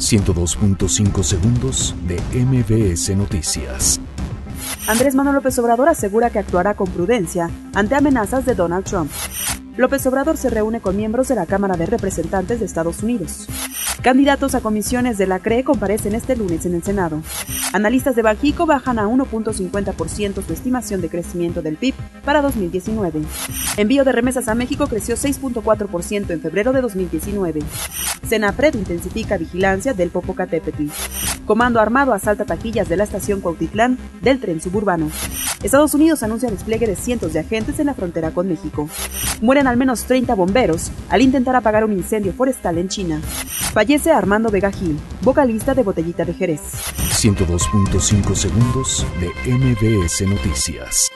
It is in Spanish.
102.5 segundos de MBS Noticias. Andrés Manuel López Obrador asegura que actuará con prudencia ante amenazas de Donald Trump. López Obrador se reúne con miembros de la Cámara de Representantes de Estados Unidos. Candidatos a comisiones de la CRE comparecen este lunes en el Senado. Analistas de Bajico bajan a 1.50% su estimación de crecimiento del PIB para 2019. Envío de remesas a México creció 6.4% en febrero de 2019. Senapred intensifica vigilancia del Popocatépetl. Comando armado asalta taquillas de la estación Cuautitlán del tren suburbano. Estados Unidos anuncia despliegue de cientos de agentes en la frontera con México. Mueren al menos 30 bomberos al intentar apagar un incendio forestal en China. Fallece Armando Vega Gil, vocalista de Botellita de Jerez. 102.5 segundos de MBS Noticias.